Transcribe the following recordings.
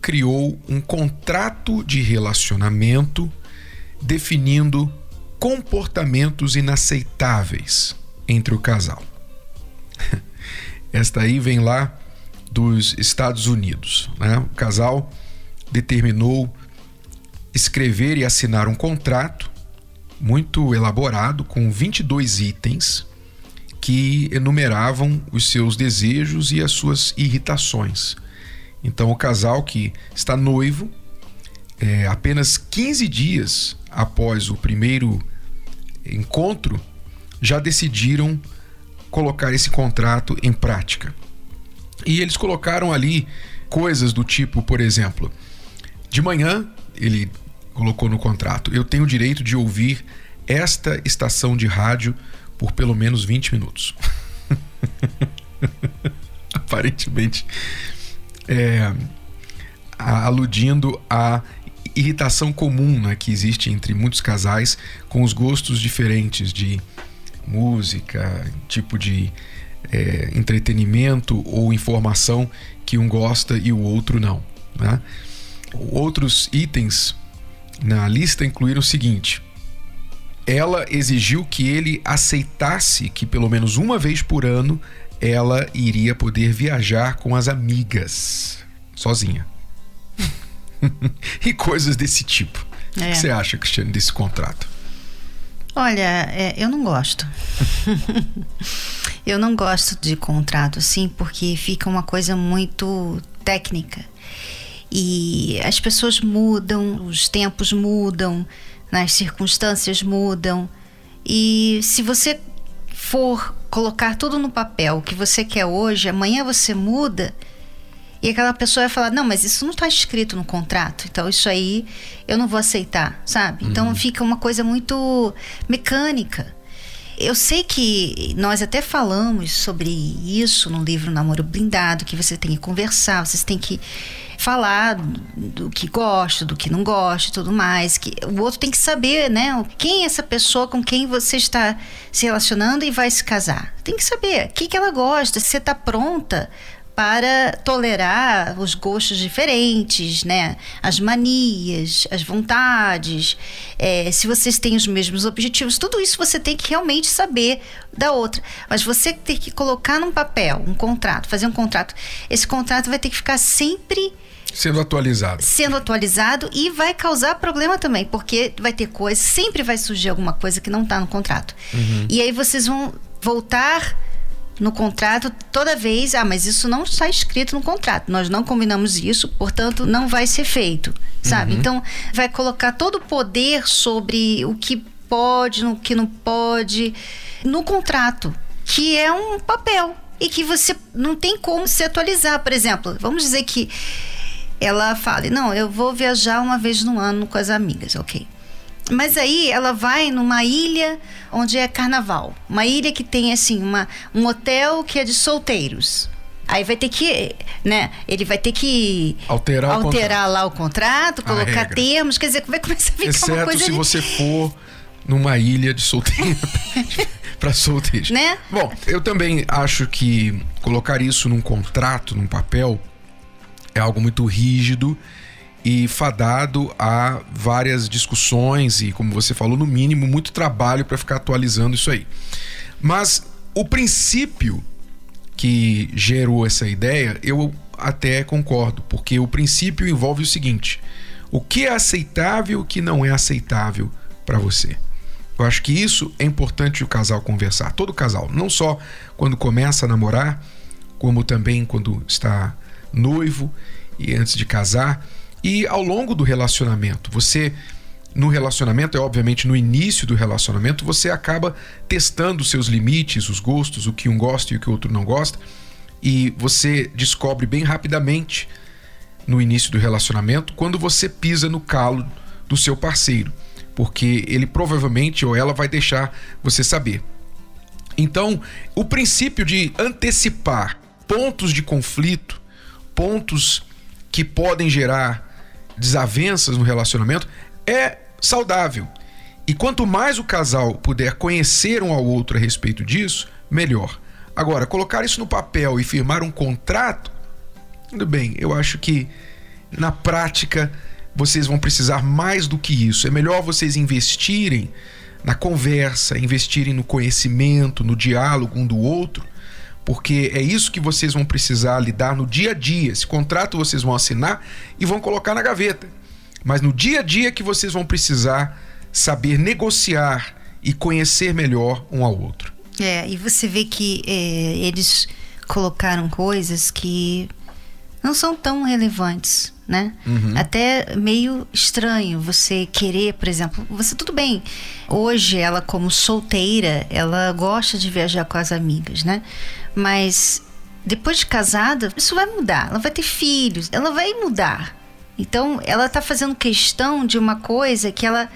criou um contrato de relacionamento definindo comportamentos inaceitáveis entre o casal. Esta aí vem lá dos Estados Unidos. Né? O casal determinou escrever e assinar um contrato muito elaborado com 22 itens que enumeravam os seus desejos e as suas irritações. Então, o casal que está noivo, é, apenas 15 dias após o primeiro encontro, já decidiram colocar esse contrato em prática. E eles colocaram ali coisas do tipo, por exemplo, de manhã ele colocou no contrato: eu tenho o direito de ouvir esta estação de rádio por pelo menos 20 minutos. Aparentemente, é, aludindo à irritação comum né, que existe entre muitos casais com os gostos diferentes de música, tipo de é, entretenimento ou informação que um gosta e o outro não. Né? Outros itens na lista incluíram o seguinte: ela exigiu que ele aceitasse que pelo menos uma vez por ano ela iria poder viajar com as amigas, sozinha. e coisas desse tipo. É. O que você acha, Cristiane, desse contrato? Olha, é, eu não gosto. eu não gosto de contrato assim, porque fica uma coisa muito técnica. E as pessoas mudam, os tempos mudam, né, as circunstâncias mudam. E se você for colocar tudo no papel, o que você quer hoje, amanhã você muda. E aquela pessoa vai falar: não, mas isso não está escrito no contrato, então isso aí eu não vou aceitar, sabe? Então uhum. fica uma coisa muito mecânica. Eu sei que nós até falamos sobre isso no livro Namoro Blindado, que você tem que conversar, vocês têm que falar do que gosta, do que não gosta e tudo mais. Que o outro tem que saber, né? Quem é essa pessoa com quem você está se relacionando e vai se casar. Tem que saber o que, que ela gosta, se você está pronta para tolerar os gostos diferentes, né? As manias, as vontades, é, se vocês têm os mesmos objetivos, tudo isso você tem que realmente saber da outra. Mas você tem que colocar num papel, um contrato, fazer um contrato. Esse contrato vai ter que ficar sempre Sendo atualizado. Sendo atualizado e vai causar problema também, porque vai ter coisa, sempre vai surgir alguma coisa que não está no contrato. Uhum. E aí vocês vão voltar no contrato toda vez, ah, mas isso não está escrito no contrato. Nós não combinamos isso, portanto, não vai ser feito, sabe? Uhum. Então, vai colocar todo o poder sobre o que pode, o que não pode no contrato, que é um papel e que você não tem como se atualizar. Por exemplo, vamos dizer que ela fale: Não, eu vou viajar uma vez no ano com as amigas, ok. Mas aí ela vai numa ilha onde é carnaval. Uma ilha que tem, assim, uma, um hotel que é de solteiros. Aí vai ter que, né? Ele vai ter que alterar, alterar o lá o contrato, colocar termos, quer dizer, vai começar a ficar Exceto uma coisa se de... você for numa ilha de solteiros para solteiros. Né? Bom, eu também acho que colocar isso num contrato, num papel, é algo muito rígido e fadado a várias discussões e, como você falou, no mínimo, muito trabalho para ficar atualizando isso aí. Mas o princípio que gerou essa ideia, eu até concordo, porque o princípio envolve o seguinte: o que é aceitável e o que não é aceitável para você. Eu acho que isso é importante o casal conversar, todo casal, não só quando começa a namorar, como também quando está noivo e antes de casar e ao longo do relacionamento. Você no relacionamento, é obviamente no início do relacionamento, você acaba testando seus limites, os gostos, o que um gosta e o que o outro não gosta, e você descobre bem rapidamente no início do relacionamento quando você pisa no calo do seu parceiro, porque ele provavelmente ou ela vai deixar você saber. Então, o princípio de antecipar pontos de conflito, pontos que podem gerar desavenças no relacionamento é saudável. E quanto mais o casal puder conhecer um ao outro a respeito disso, melhor. Agora, colocar isso no papel e firmar um contrato, tudo bem, eu acho que na prática vocês vão precisar mais do que isso. É melhor vocês investirem na conversa, investirem no conhecimento, no diálogo um do outro, porque é isso que vocês vão precisar lidar no dia a dia. Esse contrato vocês vão assinar e vão colocar na gaveta. Mas no dia a dia que vocês vão precisar saber negociar e conhecer melhor um ao outro. É, e você vê que é, eles colocaram coisas que não são tão relevantes, né? Uhum. Até meio estranho você querer, por exemplo, você tudo bem. Hoje ela como solteira, ela gosta de viajar com as amigas, né? Mas depois de casada, isso vai mudar. Ela vai ter filhos, ela vai mudar. Então, ela está fazendo questão de uma coisa que ela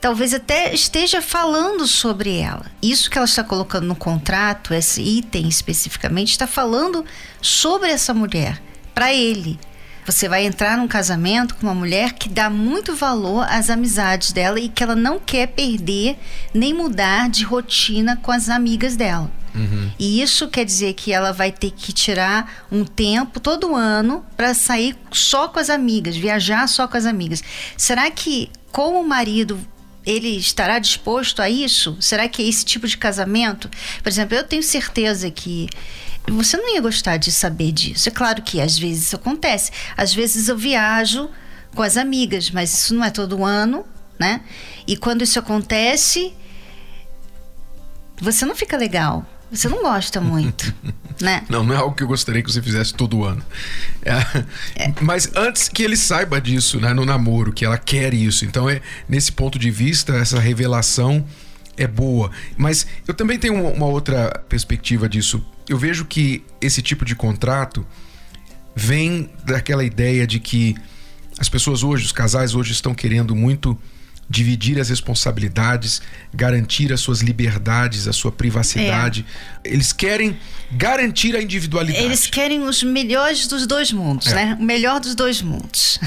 talvez até esteja falando sobre ela. Isso que ela está colocando no contrato, esse item especificamente, está falando sobre essa mulher, para ele. Você vai entrar num casamento com uma mulher que dá muito valor às amizades dela e que ela não quer perder nem mudar de rotina com as amigas dela. Uhum. E isso quer dizer que ela vai ter que tirar um tempo todo ano para sair só com as amigas, viajar só com as amigas. Será que, como marido, ele estará disposto a isso? Será que é esse tipo de casamento? Por exemplo, eu tenho certeza que você não ia gostar de saber disso. É claro que às vezes isso acontece. Às vezes eu viajo com as amigas, mas isso não é todo ano, né? E quando isso acontece, você não fica legal. Você não gosta muito, né? Não, não é algo que eu gostaria que você fizesse todo ano. É, é. Mas antes que ele saiba disso, né, no namoro, que ela quer isso. Então, é nesse ponto de vista, essa revelação é boa. Mas eu também tenho uma, uma outra perspectiva disso. Eu vejo que esse tipo de contrato vem daquela ideia de que as pessoas hoje, os casais hoje estão querendo muito dividir as responsabilidades, garantir as suas liberdades, a sua privacidade. É. Eles querem garantir a individualidade. Eles querem os melhores dos dois mundos, é. né? O melhor dos dois mundos.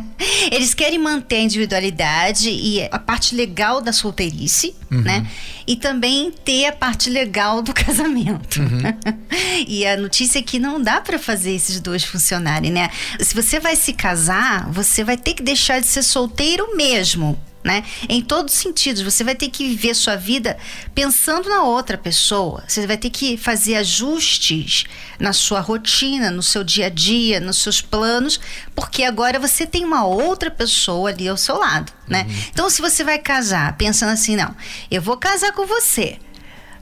Eles querem manter a individualidade e a parte legal da solteirice, uhum. né? E também ter a parte legal do casamento. Uhum. e a notícia é que não dá para fazer esses dois funcionarem, né? Se você vai se casar, você vai ter que deixar de ser solteiro mesmo né? Em todos os sentidos. Você vai ter que viver sua vida pensando na outra pessoa. Você vai ter que fazer ajustes na sua rotina, no seu dia a dia, nos seus planos, porque agora você tem uma outra pessoa ali ao seu lado, né? Uhum. Então, se você vai casar pensando assim, não, eu vou casar com você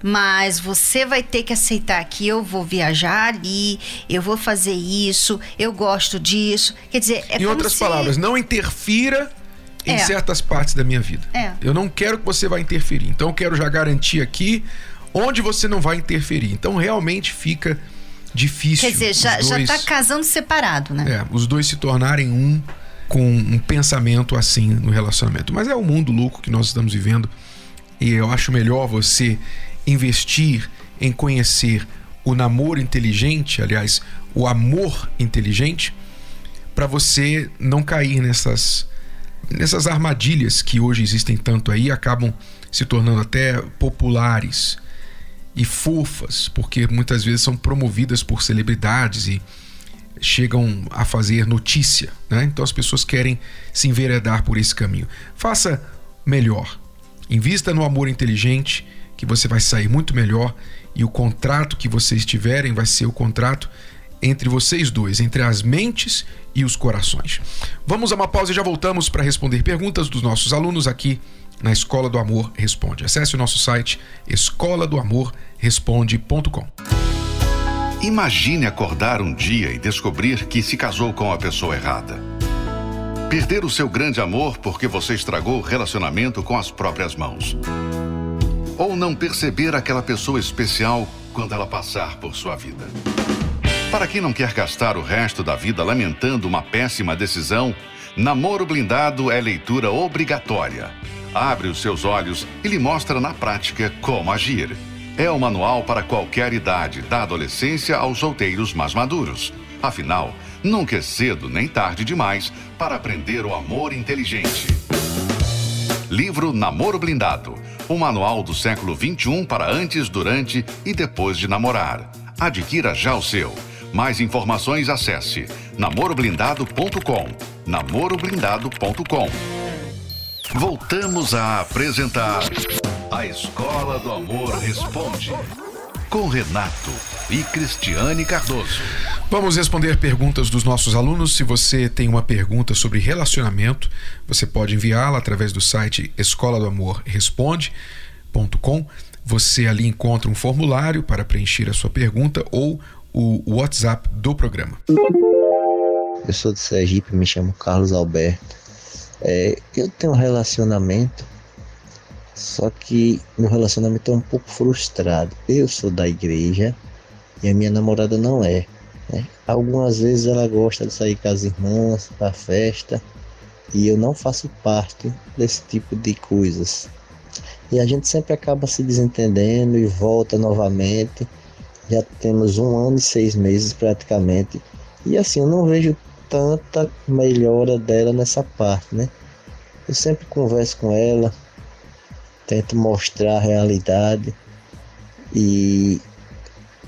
mas você vai ter que aceitar que eu vou viajar ali, eu vou fazer isso, eu gosto disso. Quer dizer, é Em outras se... palavras, não interfira em é. certas partes da minha vida. É. Eu não quero que você vá interferir. Então eu quero já garantir aqui onde você não vai interferir. Então realmente fica difícil. Quer dizer, já, dois, já tá casando separado, né? É, os dois se tornarem um com um pensamento assim no relacionamento. Mas é o mundo louco que nós estamos vivendo. E eu acho melhor você investir em conhecer o namoro inteligente, aliás, o amor inteligente, para você não cair nessas nessas armadilhas que hoje existem tanto aí acabam se tornando até populares e fofas, porque muitas vezes são promovidas por celebridades e chegam a fazer notícia, né? Então as pessoas querem se enveredar por esse caminho. Faça melhor. Invista no amor inteligente, que você vai sair muito melhor e o contrato que vocês tiverem vai ser o contrato entre vocês dois, entre as mentes e os corações. Vamos a uma pausa e já voltamos para responder perguntas dos nossos alunos aqui na Escola do Amor Responde. Acesse o nosso site escola do amor responde.com. Imagine acordar um dia e descobrir que se casou com a pessoa errada. Perder o seu grande amor porque você estragou o relacionamento com as próprias mãos. Ou não perceber aquela pessoa especial quando ela passar por sua vida. Para quem não quer gastar o resto da vida lamentando uma péssima decisão, Namoro Blindado é leitura obrigatória. Abre os seus olhos e lhe mostra na prática como agir. É o manual para qualquer idade, da adolescência aos solteiros mais maduros. Afinal, nunca é cedo nem tarde demais para aprender o amor inteligente. Livro Namoro Blindado. O manual do século XXI para antes, durante e depois de namorar. Adquira já o seu. Mais informações acesse namoroblindado.com. namoroblindado.com. Voltamos a apresentar A Escola do Amor Responde com Renato e Cristiane Cardoso. Vamos responder perguntas dos nossos alunos. Se você tem uma pergunta sobre relacionamento, você pode enviá-la através do site escola do amor responde.com. Você ali encontra um formulário para preencher a sua pergunta ou o WhatsApp do programa. Eu sou de Sergipe, me chamo Carlos Alberto. É, eu tenho um relacionamento, só que meu relacionamento é um pouco frustrado. Eu sou da igreja e a minha namorada não é. Né? Algumas vezes ela gosta de sair com as irmãs para festa e eu não faço parte desse tipo de coisas. E a gente sempre acaba se desentendendo e volta novamente já temos um ano e seis meses praticamente. E assim, eu não vejo tanta melhora dela nessa parte, né? Eu sempre converso com ela, tento mostrar a realidade e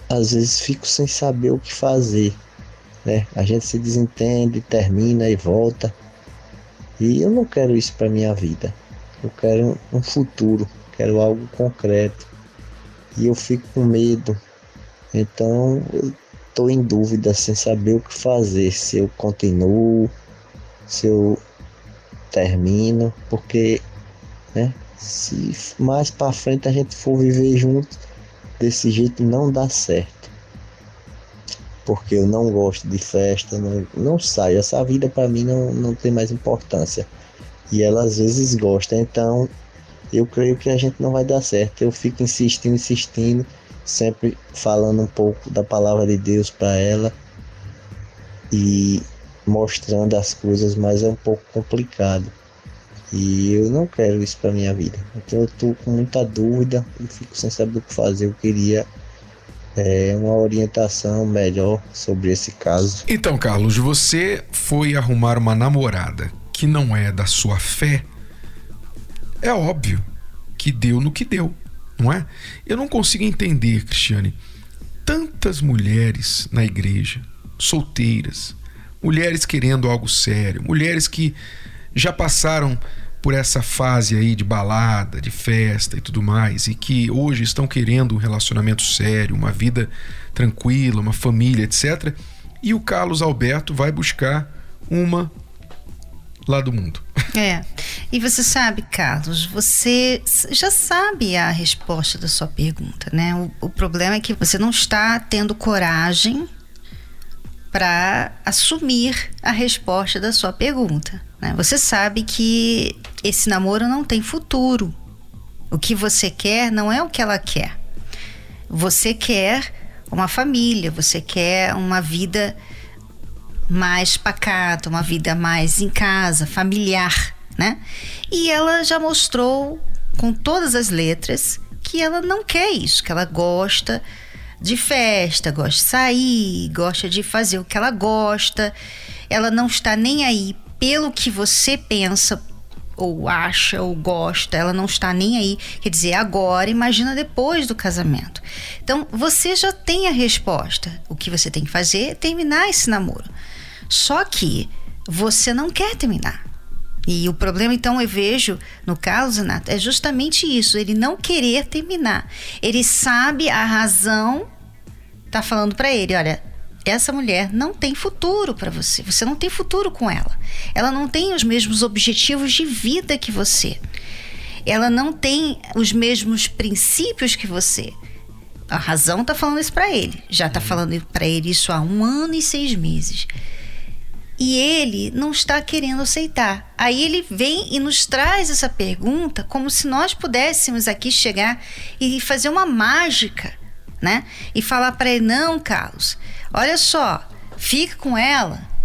às vezes fico sem saber o que fazer, né? A gente se desentende, termina e volta. E eu não quero isso para minha vida. Eu quero um futuro, quero algo concreto. E eu fico com medo então eu estou em dúvida sem saber o que fazer, se eu continuo, se eu termino, porque né, se mais para frente a gente for viver junto, desse jeito não dá certo. Porque eu não gosto de festa, não, não saio. Essa vida para mim não, não tem mais importância. E ela às vezes gosta, então eu creio que a gente não vai dar certo. Eu fico insistindo, insistindo sempre falando um pouco da palavra de Deus para ela e mostrando as coisas, mas é um pouco complicado. E eu não quero isso para minha vida. Então eu tô com muita dúvida e fico sem saber o que fazer. Eu queria é, uma orientação melhor sobre esse caso. Então, Carlos, você foi arrumar uma namorada que não é da sua fé. É óbvio que deu no que deu não é? Eu não consigo entender, Cristiane, tantas mulheres na igreja, solteiras, mulheres querendo algo sério, mulheres que já passaram por essa fase aí de balada, de festa e tudo mais, e que hoje estão querendo um relacionamento sério, uma vida tranquila, uma família, etc. E o Carlos Alberto vai buscar uma lá do mundo. É. E você sabe, Carlos, você já sabe a resposta da sua pergunta, né? O, o problema é que você não está tendo coragem para assumir a resposta da sua pergunta. Né? Você sabe que esse namoro não tem futuro. O que você quer não é o que ela quer. Você quer uma família, você quer uma vida mais pacata, uma vida mais em casa, familiar, né? E ela já mostrou com todas as letras que ela não quer isso, que ela gosta de festa, gosta de sair, gosta de fazer o que ela gosta. Ela não está nem aí pelo que você pensa ou acha ou gosta, ela não está nem aí. Quer dizer, agora, imagina depois do casamento. Então, você já tem a resposta. O que você tem que fazer é terminar esse namoro. Só que você não quer terminar. E o problema, então, eu vejo no caso, Renato, é justamente isso: ele não querer terminar. Ele sabe a razão, tá falando para ele: olha, essa mulher não tem futuro para você. Você não tem futuro com ela. Ela não tem os mesmos objetivos de vida que você. Ela não tem os mesmos princípios que você. A razão tá falando isso para ele. Já tá falando para ele isso há um ano e seis meses e ele não está querendo aceitar. Aí ele vem e nos traz essa pergunta como se nós pudéssemos aqui chegar e fazer uma mágica, né? E falar para ele: não, Carlos, olha só, fica com ela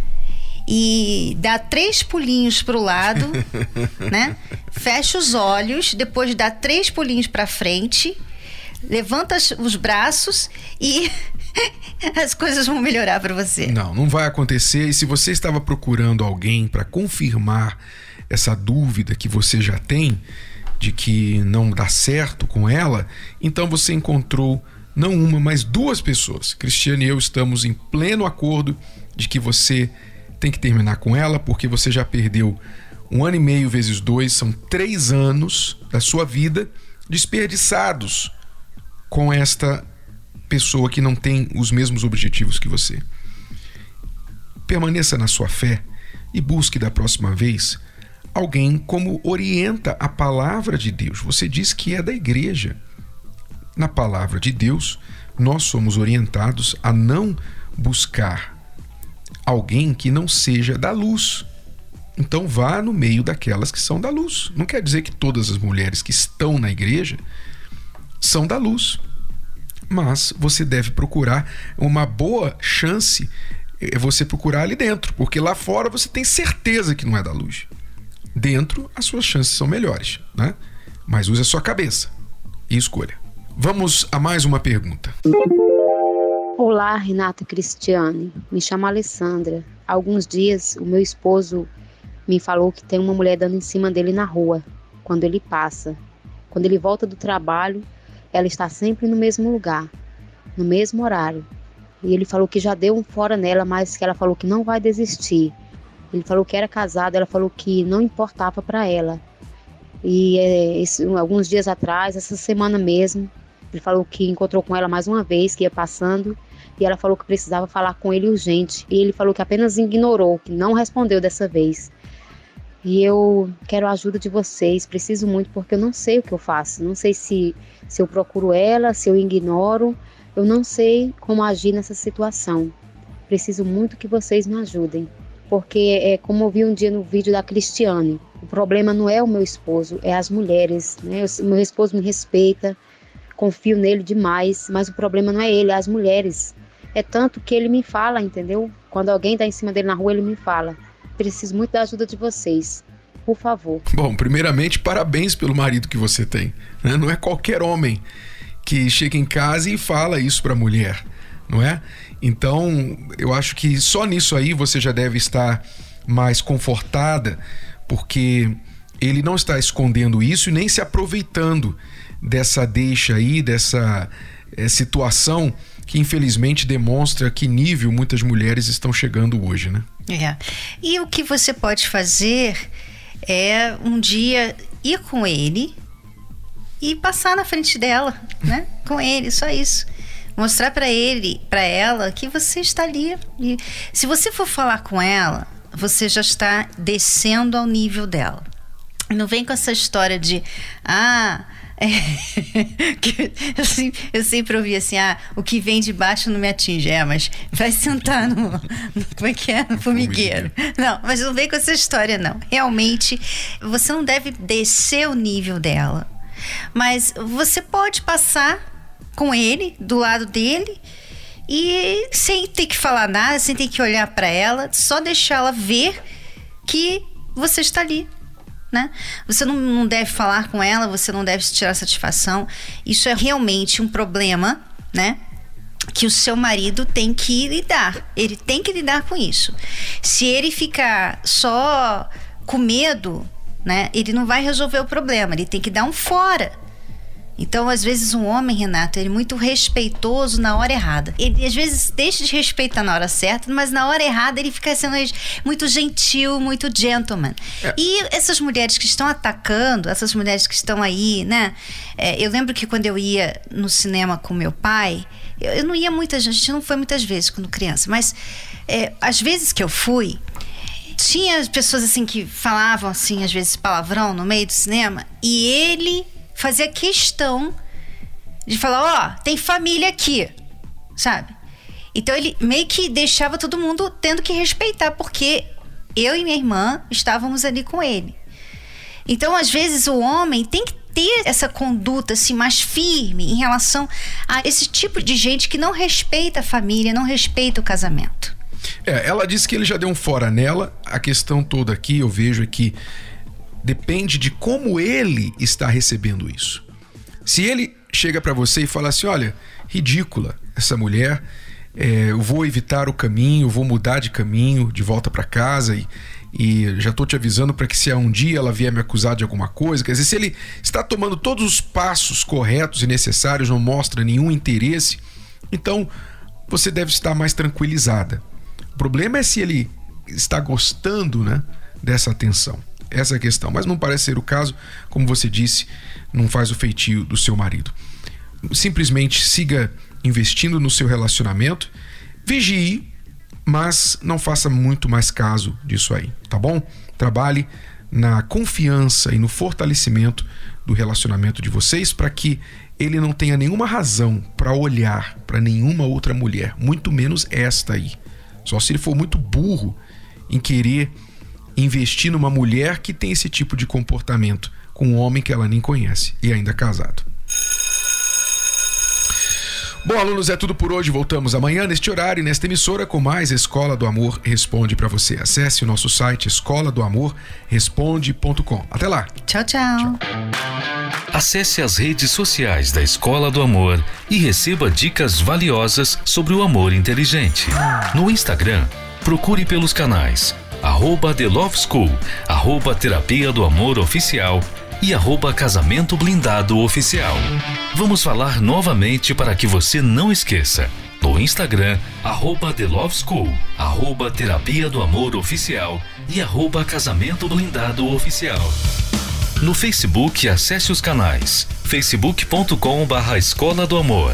e dá três pulinhos para o lado, né? Fecha os olhos, depois dá três pulinhos para frente, levanta os braços e as coisas vão melhorar para você. Não, não vai acontecer. E se você estava procurando alguém para confirmar essa dúvida que você já tem de que não dá certo com ela, então você encontrou não uma, mas duas pessoas. Cristiane e eu estamos em pleno acordo de que você tem que terminar com ela, porque você já perdeu um ano e meio vezes dois, são três anos da sua vida desperdiçados com esta pessoa que não tem os mesmos objetivos que você. Permaneça na sua fé e busque da próxima vez alguém como orienta a palavra de Deus. Você diz que é da igreja. Na palavra de Deus, nós somos orientados a não buscar alguém que não seja da luz. Então vá no meio daquelas que são da luz. Não quer dizer que todas as mulheres que estão na igreja são da luz. Mas você deve procurar uma boa chance é você procurar ali dentro, porque lá fora você tem certeza que não é da luz. Dentro, as suas chances são melhores, né? Mas use a sua cabeça e escolha. Vamos a mais uma pergunta. Olá, Renata Cristiane. Me chamo Alessandra. Há alguns dias, o meu esposo me falou que tem uma mulher dando em cima dele na rua, quando ele passa. Quando ele volta do trabalho, ela está sempre no mesmo lugar, no mesmo horário. E ele falou que já deu um fora nela, mas que ela falou que não vai desistir. Ele falou que era casado, ela falou que não importava para ela. E é, esse, alguns dias atrás, essa semana mesmo, ele falou que encontrou com ela mais uma vez, que ia passando, e ela falou que precisava falar com ele urgente. E ele falou que apenas ignorou, que não respondeu dessa vez. E eu quero a ajuda de vocês, preciso muito porque eu não sei o que eu faço. Não sei se, se eu procuro ela, se eu ignoro, eu não sei como agir nessa situação. Preciso muito que vocês me ajudem. Porque é como eu vi um dia no vídeo da Cristiane. O problema não é o meu esposo, é as mulheres. Né? O meu esposo me respeita, confio nele demais, mas o problema não é ele, é as mulheres. É tanto que ele me fala, entendeu? Quando alguém está em cima dele na rua, ele me fala. Preciso muito da ajuda de vocês. Por favor. Bom, primeiramente, parabéns pelo marido que você tem. Né? Não é qualquer homem que chega em casa e fala isso para a mulher, não é? Então, eu acho que só nisso aí você já deve estar mais confortada, porque ele não está escondendo isso e nem se aproveitando dessa deixa aí, dessa é, situação que infelizmente demonstra que nível muitas mulheres estão chegando hoje, né? É. E o que você pode fazer é um dia ir com ele e passar na frente dela, né? Com ele, só isso. Mostrar para ele, para ela que você está ali. E se você for falar com ela, você já está descendo ao nível dela. Não vem com essa história de ah, eu, sempre, eu, sempre, ouvi assim: ah, o que vem de baixo não me atinge. É, mas vai sentar no. no como é que é? No formigueiro. Não, mas não vem com essa história, não. Realmente, você não deve descer o nível dela. Mas você pode passar com ele, do lado dele, e sem ter que falar nada, sem ter que olhar para ela, só deixar ela ver que você está ali né? Você não, não deve falar com ela, você não deve tirar satisfação. Isso é realmente um problema, né? Que o seu marido tem que lidar. Ele tem que lidar com isso. Se ele ficar só com medo, né? Ele não vai resolver o problema. Ele tem que dar um fora. Então, às vezes, um homem, Renato, ele é muito respeitoso na hora errada. Ele, às vezes, deixa de respeitar na hora certa, mas na hora errada ele fica sendo muito gentil, muito gentleman. É. E essas mulheres que estão atacando, essas mulheres que estão aí, né? É, eu lembro que quando eu ia no cinema com meu pai, eu, eu não ia muitas vezes, a gente não foi muitas vezes quando criança, mas é, às vezes que eu fui, tinha pessoas assim que falavam assim, às vezes palavrão no meio do cinema, e ele fazia questão de falar: ó, oh, tem família aqui, sabe? Então ele meio que deixava todo mundo tendo que respeitar, porque eu e minha irmã estávamos ali com ele. Então, às vezes, o homem tem que ter essa conduta assim mais firme em relação a esse tipo de gente que não respeita a família, não respeita o casamento. É, ela disse que ele já deu um fora nela. A questão toda aqui eu vejo é que depende de como ele está recebendo isso. Se ele chega para você e fala assim: olha, ridícula essa mulher, é, eu vou evitar o caminho, vou mudar de caminho de volta para casa e, e já estou te avisando para que se um dia ela vier me acusar de alguma coisa, quer dizer, se ele está tomando todos os passos corretos e necessários, não mostra nenhum interesse, então você deve estar mais tranquilizada. O problema é se ele está gostando, né, dessa atenção. Essa questão, mas não parece ser o caso, como você disse, não faz o feitio do seu marido. Simplesmente siga investindo no seu relacionamento, vigie, mas não faça muito mais caso disso aí, tá bom? Trabalhe na confiança e no fortalecimento do relacionamento de vocês para que ele não tenha nenhuma razão para olhar para nenhuma outra mulher, muito menos esta aí. Só se ele for muito burro em querer investir numa mulher que tem esse tipo de comportamento com um homem que ela nem conhece e ainda casado. Bom, alunos, é tudo por hoje. Voltamos amanhã neste horário e nesta emissora com mais Escola do Amor Responde para você. Acesse o nosso site escola do amor responde.com. Até lá. Tchau, tchau, tchau. Acesse as redes sociais da Escola do Amor e receba dicas valiosas sobre o amor inteligente. No Instagram, procure pelos canais arroba The Love School, arroba Terapia do Amor Oficial e arroba Casamento Blindado Oficial. Vamos falar novamente para que você não esqueça. No Instagram, arroba The Love School, arroba Terapia do Amor Oficial e arroba Casamento Blindado Oficial. No Facebook, acesse os canais facebook.com barra Escola do Amor,